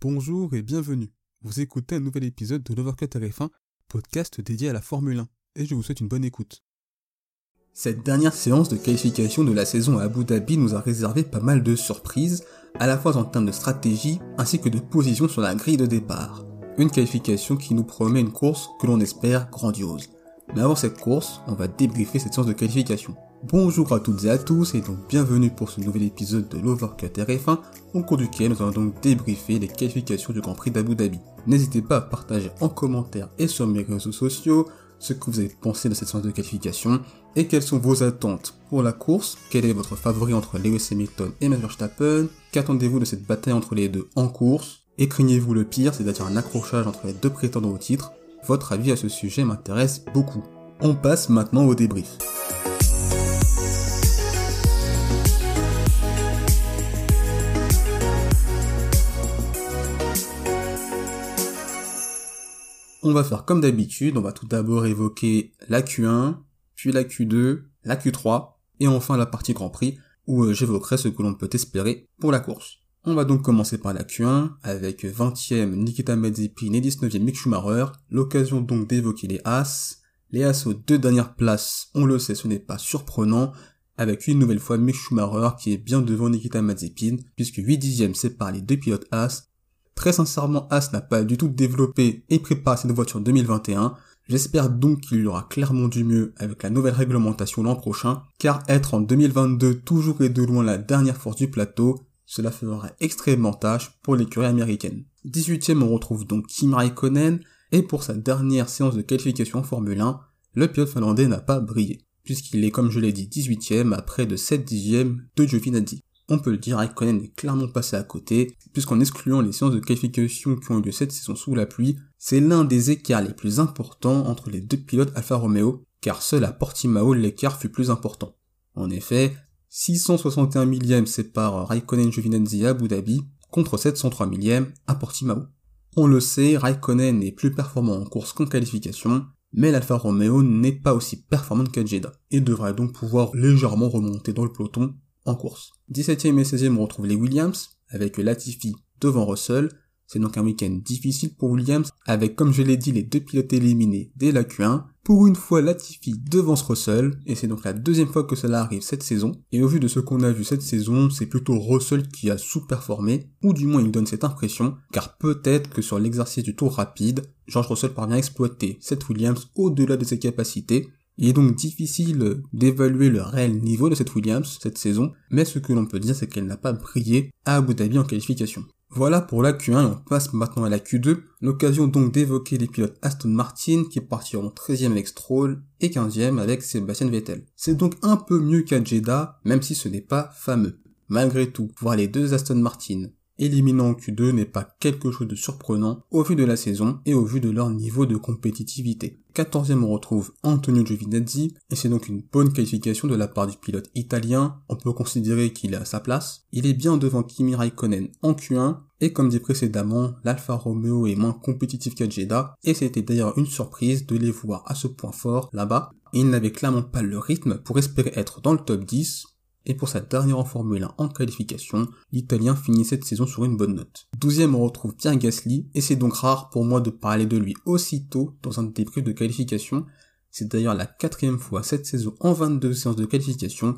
Bonjour et bienvenue. Vous écoutez un nouvel épisode de l'Overcut RF1, podcast dédié à la Formule 1, et je vous souhaite une bonne écoute. Cette dernière séance de qualification de la saison à Abu Dhabi nous a réservé pas mal de surprises, à la fois en termes de stratégie ainsi que de position sur la grille de départ. Une qualification qui nous promet une course que l'on espère grandiose. Mais avant cette course, on va débriefer cette séance de qualification. Bonjour à toutes et à tous et donc bienvenue pour ce nouvel épisode de l'Overcut RF1 au cours duquel nous allons donc débriefer les qualifications du Grand Prix d'Abu Dhabi. N'hésitez pas à partager en commentaire et sur mes réseaux sociaux ce que vous avez pensé de cette séance de qualification et quelles sont vos attentes pour la course, quel est votre favori entre Lewis Hamilton et Max Verstappen, qu'attendez-vous de cette bataille entre les deux en course, et craignez-vous le pire, c'est-à-dire un accrochage entre les deux prétendants au titre, votre avis à ce sujet m'intéresse beaucoup. On passe maintenant au débrief. On va faire comme d'habitude, on va tout d'abord évoquer la Q1, puis la Q2, la Q3, et enfin la partie Grand Prix, où euh, j'évoquerai ce que l'on peut espérer pour la course. On va donc commencer par la Q1, avec 20e Nikita Mazepin et 19e Mick Schumacher, l'occasion donc d'évoquer les As. Les As aux deux dernières places, on le sait, ce n'est pas surprenant, avec une nouvelle fois Mick Schumacher qui est bien devant Nikita Mazepin, puisque 8 dixièmes séparent les deux pilotes As, Très sincèrement, As n'a pas du tout développé et préparé cette voiture 2021. J'espère donc qu'il y aura clairement du mieux avec la nouvelle réglementation l'an prochain, car être en 2022 toujours et de loin la dernière force du plateau, cela ferait extrêmement tâche pour l'écurie américaine. 18ème on retrouve donc Kim Raikkonen, et pour sa dernière séance de qualification en Formule 1, le pilote finlandais n'a pas brillé, puisqu'il est comme je l'ai dit 18ème à près de 7 dixièmes de Giovinazzi on peut le dire, Raikkonen est clairement passé à côté, puisqu'en excluant les séances de qualification qui ont eu lieu cette saison sous la pluie, c'est l'un des écarts les plus importants entre les deux pilotes Alfa Romeo, car seul à Portimao l'écart fut plus important. En effet, 661 millièmes séparent Raikkonen Giovinazzi à Abu Dhabi, contre 703 millièmes à Portimao. On le sait, Raikkonen est plus performant en course qu'en qualification, mais l'Alfa Romeo n'est pas aussi performante qu'à Jeddah, et devrait donc pouvoir légèrement remonter dans le peloton course. 17ème et 16ème, on retrouve les Williams, avec Latifi devant Russell. C'est donc un week-end difficile pour Williams, avec comme je l'ai dit les deux pilotes éliminés dès la Q1. Pour une fois, Latifi devance Russell, et c'est donc la deuxième fois que cela arrive cette saison. Et au vu de ce qu'on a vu cette saison, c'est plutôt Russell qui a sous-performé, ou du moins il donne cette impression, car peut-être que sur l'exercice du tour rapide, George Russell parvient à exploiter cette Williams au-delà de ses capacités, il est donc difficile d'évaluer le réel niveau de cette Williams cette saison, mais ce que l'on peut dire c'est qu'elle n'a pas brillé à Abu Dhabi en qualification. Voilà pour la Q1 et on passe maintenant à la Q2, l'occasion donc d'évoquer les pilotes Aston Martin qui partiront 13e avec Stroll et 15e avec Sébastien Vettel. C'est donc un peu mieux qu'à même si ce n'est pas fameux. Malgré tout, voir les deux Aston Martin éliminant en Q2 n'est pas quelque chose de surprenant au vu de la saison et au vu de leur niveau de compétitivité. 14e on retrouve Antonio Giovinazzi et c'est donc une bonne qualification de la part du pilote italien, on peut considérer qu'il est à sa place. Il est bien devant Kimi Raikkonen en Q1 et comme dit précédemment, l'Alfa Romeo est moins compétitif qu'à Jeddah et c'était d'ailleurs une surprise de les voir à ce point fort là-bas. Il n'avait clairement pas le rythme pour espérer être dans le top 10 et pour sa dernière en Formule 1 en qualification, l'Italien finit cette saison sur une bonne note. 12 on retrouve Pierre Gasly, et c'est donc rare pour moi de parler de lui aussitôt dans un débrief de qualification. C'est d'ailleurs la quatrième fois cette saison en 22 séances de qualification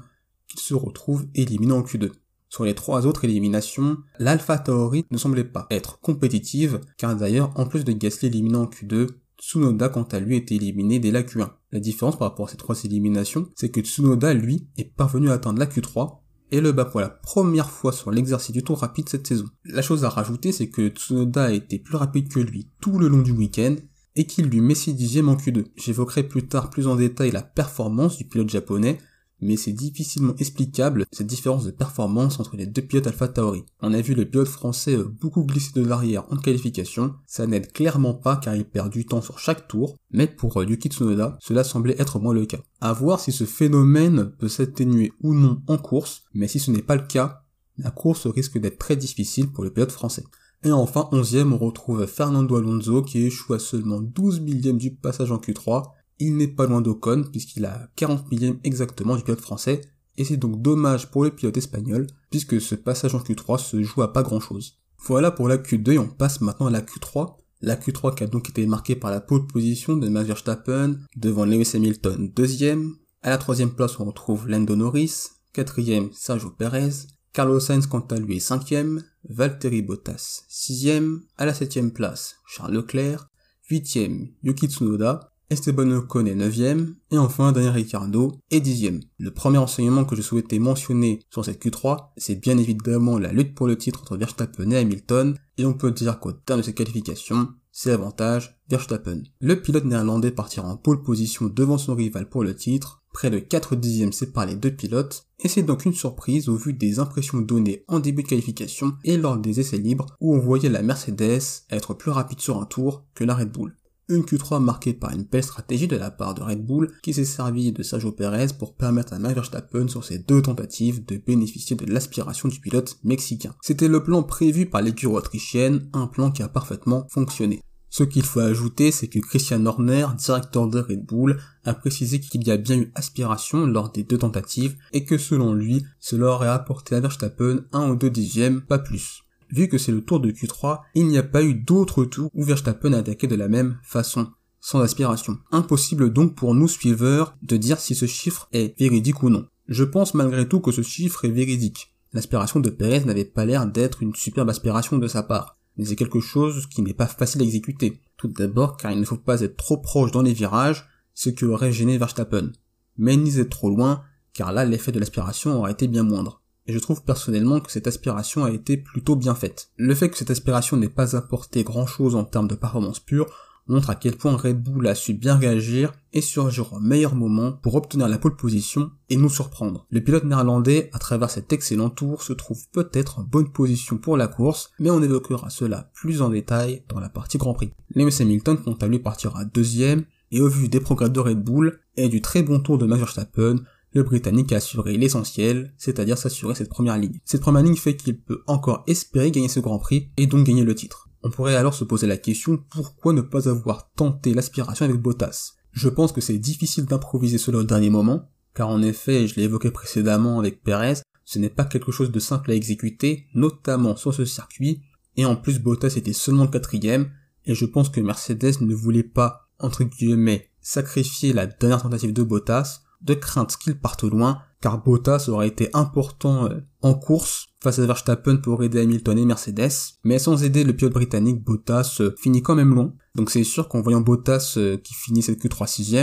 qu'il se retrouve éliminé en Q2. Sur les trois autres éliminations, l'Alpha Tauri ne semblait pas être compétitive, car d'ailleurs, en plus de Gasly éliminé en Q2, Tsunoda quant à lui était éliminé dès la Q1. La différence par rapport à ces trois éliminations, c'est que Tsunoda lui est parvenu à atteindre la Q3 et le bat pour la première fois sur l'exercice du tour rapide cette saison. La chose à rajouter, c'est que Tsunoda a été plus rapide que lui tout le long du week-end et qu'il lui met 6 dixièmes en Q2. J'évoquerai plus tard plus en détail la performance du pilote japonais, mais c'est difficilement explicable cette différence de performance entre les deux pilotes Alpha Tauri. On a vu le pilote français euh, beaucoup glisser de l'arrière en qualification, ça n'aide clairement pas car il perd du temps sur chaque tour, mais pour euh, Yuki Tsunoda, cela semblait être moins le cas. À voir si ce phénomène peut s'atténuer ou non en course, mais si ce n'est pas le cas, la course risque d'être très difficile pour le pilote français. Et enfin, 11ème, on retrouve Fernando Alonso qui échoue à seulement 12 millièmes du passage en Q3 il n'est pas loin d'Ocon puisqu'il a 40 millièmes exactement du pilote français, et c'est donc dommage pour le pilote espagnol puisque ce passage en Q3 se joue à pas grand chose. Voilà pour la Q2 et on passe maintenant à la Q3. La Q3 qui a donc été marquée par la pole position de Max Verstappen devant Lewis Hamilton deuxième. À la troisième place on retrouve Lando Norris, quatrième Sergio Perez, Carlos Sainz quant à lui cinquième, Valtteri Bottas sixième, à la septième place Charles Leclerc, huitième Yuki Tsunoda, Esteban Ocon est 9ème, et enfin Daniel Ricciardo est 10ème. Le premier enseignement que je souhaitais mentionner sur cette Q3, c'est bien évidemment la lutte pour le titre entre Verstappen et Hamilton, et on peut dire qu'au terme de cette qualification, c'est avantage Verstappen. Le pilote néerlandais partira en pole position devant son rival pour le titre, près de 4 dixièmes séparent les deux pilotes, et c'est donc une surprise au vu des impressions données en début de qualification et lors des essais libres où on voyait la Mercedes être plus rapide sur un tour que la Red Bull une Q3 marquée par une belle stratégie de la part de Red Bull qui s'est servi de Sergio Perez pour permettre à Max Verstappen sur ses deux tentatives de bénéficier de l'aspiration du pilote mexicain. C'était le plan prévu par l'écurie autrichienne, un plan qui a parfaitement fonctionné. Ce qu'il faut ajouter, c'est que Christian Horner, directeur de Red Bull, a précisé qu'il y a bien eu aspiration lors des deux tentatives et que selon lui, cela aurait apporté à Verstappen un ou deux dixièmes, pas plus vu que c'est le tour de Q3, il n'y a pas eu d'autres tours où Verstappen a attaqué de la même façon, sans aspiration. Impossible donc pour nous suiveurs de dire si ce chiffre est véridique ou non. Je pense malgré tout que ce chiffre est véridique. L'aspiration de Perez n'avait pas l'air d'être une superbe aspiration de sa part, mais c'est quelque chose qui n'est pas facile à exécuter. Tout d'abord car il ne faut pas être trop proche dans les virages, ce qui aurait gêné Verstappen. Mais ni être trop loin, car là l'effet de l'aspiration aurait été bien moindre et je trouve personnellement que cette aspiration a été plutôt bien faite. Le fait que cette aspiration n'ait pas apporté grand chose en termes de performance pure montre à quel point Red Bull a su bien réagir et surgir au meilleur moment pour obtenir la pole position et nous surprendre. Le pilote néerlandais, à travers cet excellent tour, se trouve peut-être en bonne position pour la course, mais on évoquera cela plus en détail dans la partie Grand Prix. Lewis Hamilton quant à lui partira deuxième, et au vu des progrès de Red Bull et du très bon tour de Max Verstappen, le Britannique a assuré l'essentiel, c'est-à-dire s'assurer cette première ligne. Cette première ligne fait qu'il peut encore espérer gagner ce Grand Prix et donc gagner le titre. On pourrait alors se poser la question pourquoi ne pas avoir tenté l'aspiration avec Bottas? Je pense que c'est difficile d'improviser cela au dernier moment, car en effet, je l'ai évoqué précédemment avec Perez, ce n'est pas quelque chose de simple à exécuter, notamment sur ce circuit, et en plus Bottas était seulement le quatrième, et je pense que Mercedes ne voulait pas, entre guillemets, sacrifier la dernière tentative de Bottas de crainte qu'il parte loin, car Bottas aurait été important euh, en course face à Verstappen pour aider Hamilton et Mercedes, mais sans aider le pilote britannique, Bottas euh, finit quand même long. Donc c'est sûr qu'en voyant Bottas euh, qui finit cette Q3 6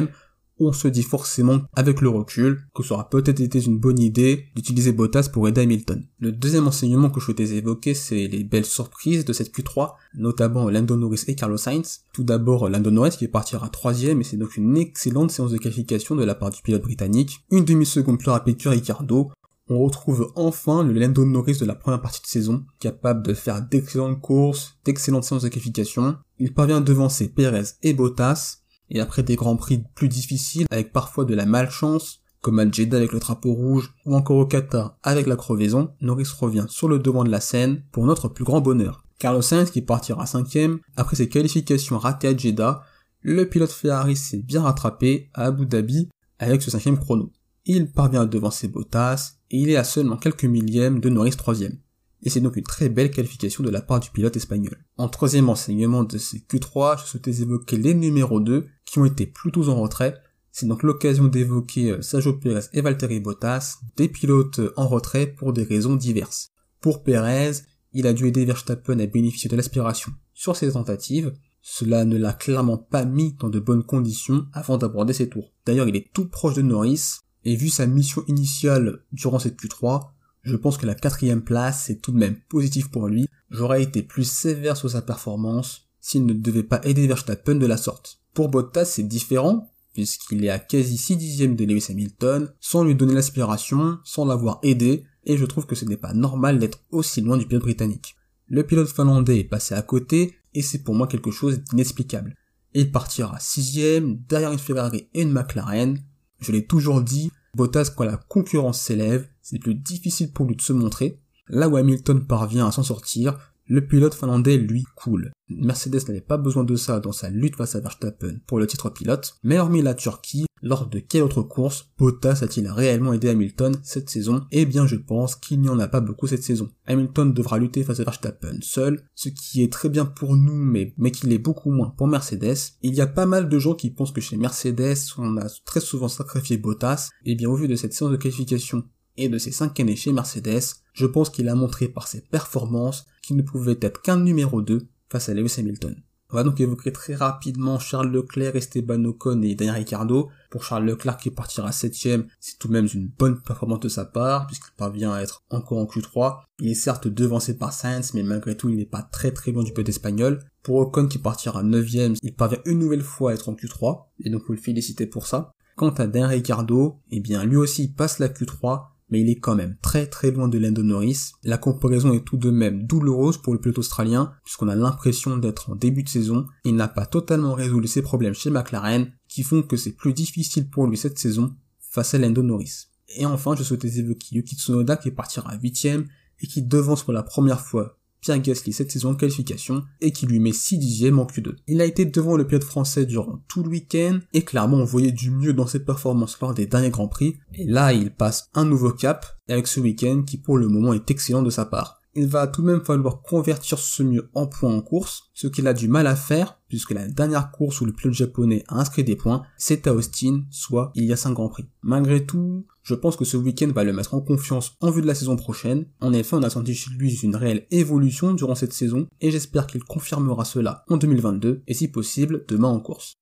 on se dit forcément avec le recul que ça aura peut-être été une bonne idée d'utiliser Bottas pour aider Hamilton. Le deuxième enseignement que je souhaitais évoquer, c'est les belles surprises de cette Q3, notamment Lando Norris et Carlos Sainz. Tout d'abord Lando Norris qui partira troisième et c'est donc une excellente séance de qualification de la part du pilote britannique. Une demi-seconde plus rapide que Ricardo, on retrouve enfin le Lando Norris de la première partie de saison, capable de faire d'excellentes courses, d'excellentes séances de qualification. Il parvient à devancer Perez et Bottas, et après des grands prix plus difficiles, avec parfois de la malchance, comme à Jeddah avec le drapeau rouge, ou encore au Qatar avec la crevaison, Norris revient sur le devant de la scène pour notre plus grand bonheur. Carlos Sainz qui partira cinquième, après ses qualifications ratées à Jeddah, le pilote Ferrari s'est bien rattrapé à Abu Dhabi avec ce cinquième chrono. Il parvient à devancer Bottas, et il est à seulement quelques millièmes de Norris troisième et c'est donc une très belle qualification de la part du pilote espagnol. En troisième enseignement de ces Q3, je souhaitais évoquer les numéros 2 qui ont été plutôt en retrait. C'est donc l'occasion d'évoquer euh, Sergio Pérez et Valtteri Bottas, des pilotes euh, en retrait pour des raisons diverses. Pour Pérez, il a dû aider Verstappen à bénéficier de l'aspiration sur ses tentatives, cela ne l'a clairement pas mis dans de bonnes conditions avant d'aborder ses tours. D'ailleurs, il est tout proche de Norris, et vu sa mission initiale durant cette Q3, je pense que la quatrième place c'est tout de même positif pour lui. J'aurais été plus sévère sur sa performance s'il ne devait pas aider Verstappen de la sorte. Pour Bottas c'est différent, puisqu'il est à quasi 6 dixièmes de Lewis Hamilton, sans lui donner l'aspiration, sans l'avoir aidé, et je trouve que ce n'est pas normal d'être aussi loin du pilote britannique. Le pilote finlandais est passé à côté, et c'est pour moi quelque chose d'inexplicable. Il partira sixième, derrière une Ferrari et une McLaren. Je l'ai toujours dit, Bottas, quand la concurrence s'élève, c'est plus difficile pour lui de se montrer. Là où Hamilton parvient à s'en sortir, le pilote finlandais, lui, coule. Mercedes n'avait pas besoin de ça dans sa lutte face à Verstappen pour le titre pilote, mais hormis la Turquie, lors de quelle autre course Bottas a-t-il réellement aidé Hamilton cette saison? Eh bien je pense qu'il n'y en a pas beaucoup cette saison. Hamilton devra lutter face à Verstappen seul, ce qui est très bien pour nous mais, mais qu'il est beaucoup moins pour Mercedes. Il y a pas mal de gens qui pensent que chez Mercedes on a très souvent sacrifié Bottas, eh bien au vu de cette séance de qualification et de ses cinq années chez Mercedes, je pense qu'il a montré par ses performances qu'il ne pouvait être qu'un numéro 2 face à Lewis Hamilton. On va donc évoquer très rapidement Charles Leclerc, Esteban Ocon et Daniel Ricciardo. Pour Charles Leclerc qui partira septième, c'est tout de même une bonne performance de sa part, puisqu'il parvient à être encore en Q3. Il est certes devancé par Sainz, mais malgré tout, il n'est pas très très loin du peu espagnol. Pour Ocon qui partira neuvième, il parvient une nouvelle fois à être en Q3, et donc vous le féliciter pour ça. Quant à Daniel Ricciardo, eh bien lui aussi passe la Q3, mais il est quand même très très loin de Lando Norris. La comparaison est tout de même douloureuse pour le pilote australien, puisqu'on a l'impression d'être en début de saison. Il n'a pas totalement résolu ses problèmes chez McLaren, qui font que c'est plus difficile pour lui cette saison face à Lando Norris. Et enfin, je souhaitais évoquer Yuki Tsunoda qui partira huitième et qui devance pour la première fois Pierre Gasly cette saison de qualification et qui lui met 6 dixièmes en Q2. Il a été devant le pilote français durant tout le week-end et clairement on voyait du mieux dans ses performances lors des derniers Grands Prix et là il passe un nouveau cap avec ce week-end qui pour le moment est excellent de sa part il va tout de même falloir convertir ce mieux en points en course, ce qu'il a du mal à faire, puisque la dernière course où le pilote japonais a inscrit des points, c'est à Austin, soit il y a 5 grands prix. Malgré tout, je pense que ce week-end va le mettre en confiance en vue de la saison prochaine. En effet, on a senti chez lui une réelle évolution durant cette saison, et j'espère qu'il confirmera cela en 2022, et si possible, demain en course.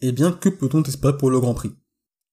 Eh bien, que peut-on espérer pour le Grand Prix?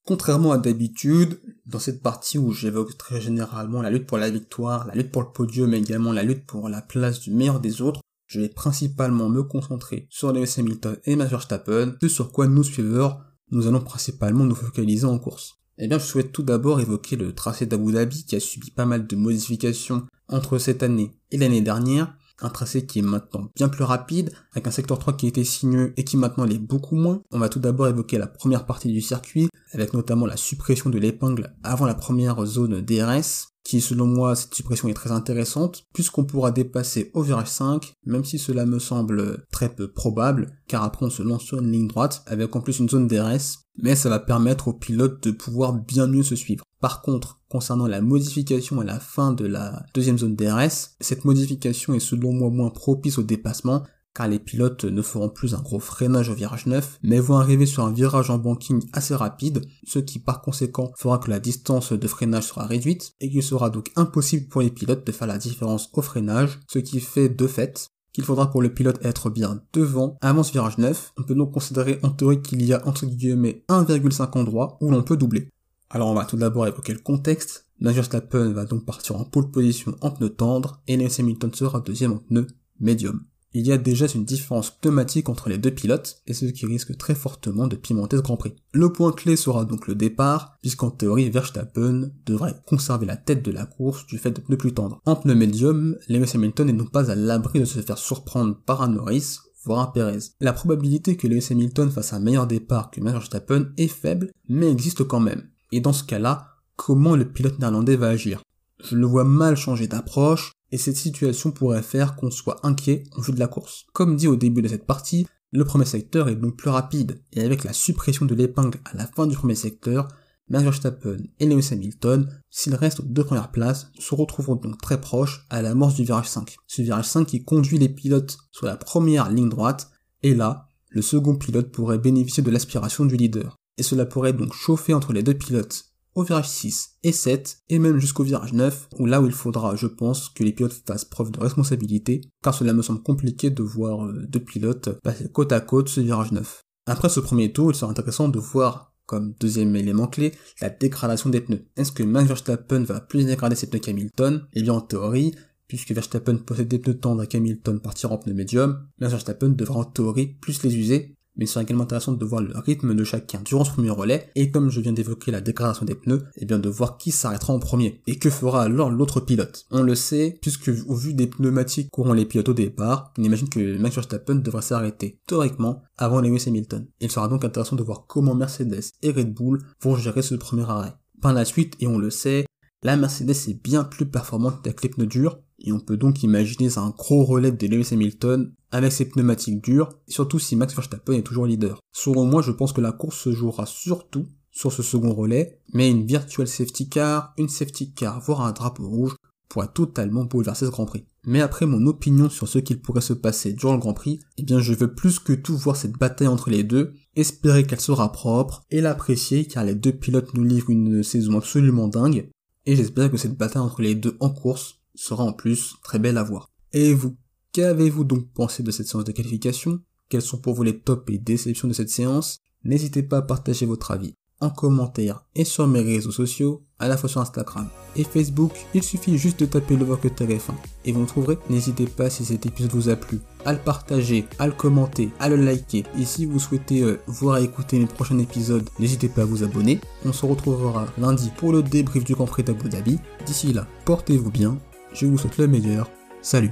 Contrairement à d'habitude, dans cette partie où j'évoque très généralement la lutte pour la victoire, la lutte pour le podium, mais également la lutte pour la place du meilleur des autres, je vais principalement me concentrer sur Lewis Hamilton et Max Verstappen, ce sur quoi nous suiveurs, nous allons principalement nous focaliser en course. Eh bien, je souhaite tout d'abord évoquer le tracé d'Abu Dhabi qui a subi pas mal de modifications entre cette année et l'année dernière, un tracé qui est maintenant bien plus rapide, avec un secteur 3 qui été sinueux et qui maintenant l'est beaucoup moins. On va tout d'abord évoquer la première partie du circuit, avec notamment la suppression de l'épingle avant la première zone DRS, qui selon moi cette suppression est très intéressante, puisqu'on pourra dépasser au virage 5, même si cela me semble très peu probable, car après on se lance sur une ligne droite, avec en plus une zone DRS, mais ça va permettre aux pilotes de pouvoir bien mieux se suivre. Par contre, concernant la modification à la fin de la deuxième zone DRS, cette modification est selon moi moins propice au dépassement, car les pilotes ne feront plus un gros freinage au virage 9, mais vont arriver sur un virage en banking assez rapide, ce qui par conséquent fera que la distance de freinage sera réduite, et qu'il sera donc impossible pour les pilotes de faire la différence au freinage, ce qui fait de fait qu'il faudra pour le pilote être bien devant avant ce virage 9. On peut donc considérer en théorie qu'il y a entre guillemets 1,5 endroits où l'on peut doubler. Alors on va tout d'abord évoquer le contexte. Max Verstappen va donc partir en pole position en pneu tendre et Lewis Hamilton sera deuxième en pneu médium il y a déjà une différence pneumatique entre les deux pilotes, et ce qui risque très fortement de pimenter ce Grand Prix. Le point clé sera donc le départ, puisqu'en théorie Verstappen devrait conserver la tête de la course du fait de pneus plus tendres. En pneu médium, Lewis Hamilton n'est donc pas à l'abri de se faire surprendre par un Norris, voire un Perez. La probabilité que Lewis Hamilton fasse un meilleur départ que Max Verstappen est faible, mais existe quand même. Et dans ce cas-là, comment le pilote néerlandais va agir? Je le vois mal changer d'approche, et cette situation pourrait faire qu'on soit inquiet en vue de la course. Comme dit au début de cette partie, le premier secteur est donc plus rapide, et avec la suppression de l'épingle à la fin du premier secteur, Max Verstappen et Lewis Hamilton, s'ils restent aux deux premières places, se retrouveront donc très proches à l'amorce du virage 5. Ce virage 5 qui conduit les pilotes sur la première ligne droite, et là, le second pilote pourrait bénéficier de l'aspiration du leader. Et cela pourrait donc chauffer entre les deux pilotes au virage 6 et 7, et même jusqu'au virage 9, où là où il faudra, je pense, que les pilotes fassent preuve de responsabilité, car cela me semble compliqué de voir euh, deux pilotes passer côte à côte ce virage 9. Après ce premier tour, il sera intéressant de voir, comme deuxième élément clé, la dégradation des pneus. Est-ce que Max Verstappen va plus dégrader ses pneus qu'Hamilton? Eh bien en théorie, puisque Verstappen possède des pneus tendres et qu'Hamilton partira en pneus médium, Max Verstappen devra en théorie plus les user, mais il sera également intéressant de voir le rythme de chacun durant ce premier relais, et comme je viens d'évoquer la dégradation des pneus, et eh bien de voir qui s'arrêtera en premier, et que fera alors l'autre pilote. On le sait, puisque au vu des pneumatiques qu'auront les pilotes au départ, on imagine que Max Verstappen devrait s'arrêter, théoriquement, avant Lewis Hamilton. Il sera donc intéressant de voir comment Mercedes et Red Bull vont gérer ce premier arrêt. Par la suite, et on le sait, la Mercedes est bien plus performante avec les pneus durs, et on peut donc imaginer un gros relais de Lewis Hamilton avec ses pneumatiques dures, surtout si Max Verstappen est toujours leader. Selon moi, je pense que la course se jouera surtout sur ce second relais, mais une virtual safety car, une safety car, voire un drapeau rouge pourrait totalement bouleverser ce Grand Prix. Mais après mon opinion sur ce qu'il pourrait se passer durant le Grand Prix, eh bien je veux plus que tout voir cette bataille entre les deux, espérer qu'elle sera propre et l'apprécier car les deux pilotes nous livrent une saison absolument dingue, et j'espère que cette bataille entre les deux en course sera en plus très belle à voir. Et vous, qu'avez-vous donc pensé de cette séance de qualification? Quels sont pour vous les tops et déceptions de cette séance? N'hésitez pas à partager votre avis en commentaire et sur mes réseaux sociaux, à la fois sur Instagram et Facebook, il suffit juste de taper le que TF1 et vous me trouverez. N'hésitez pas si cet épisode vous a plu, à le partager, à le commenter, à le liker. Et si vous souhaitez euh, voir et écouter mes prochains épisodes, n'hésitez pas à vous abonner. On se retrouvera lundi pour le débrief du Grand Prix d'Abu Dhabi. D'ici là, portez-vous bien, je vous souhaite le meilleur. Salut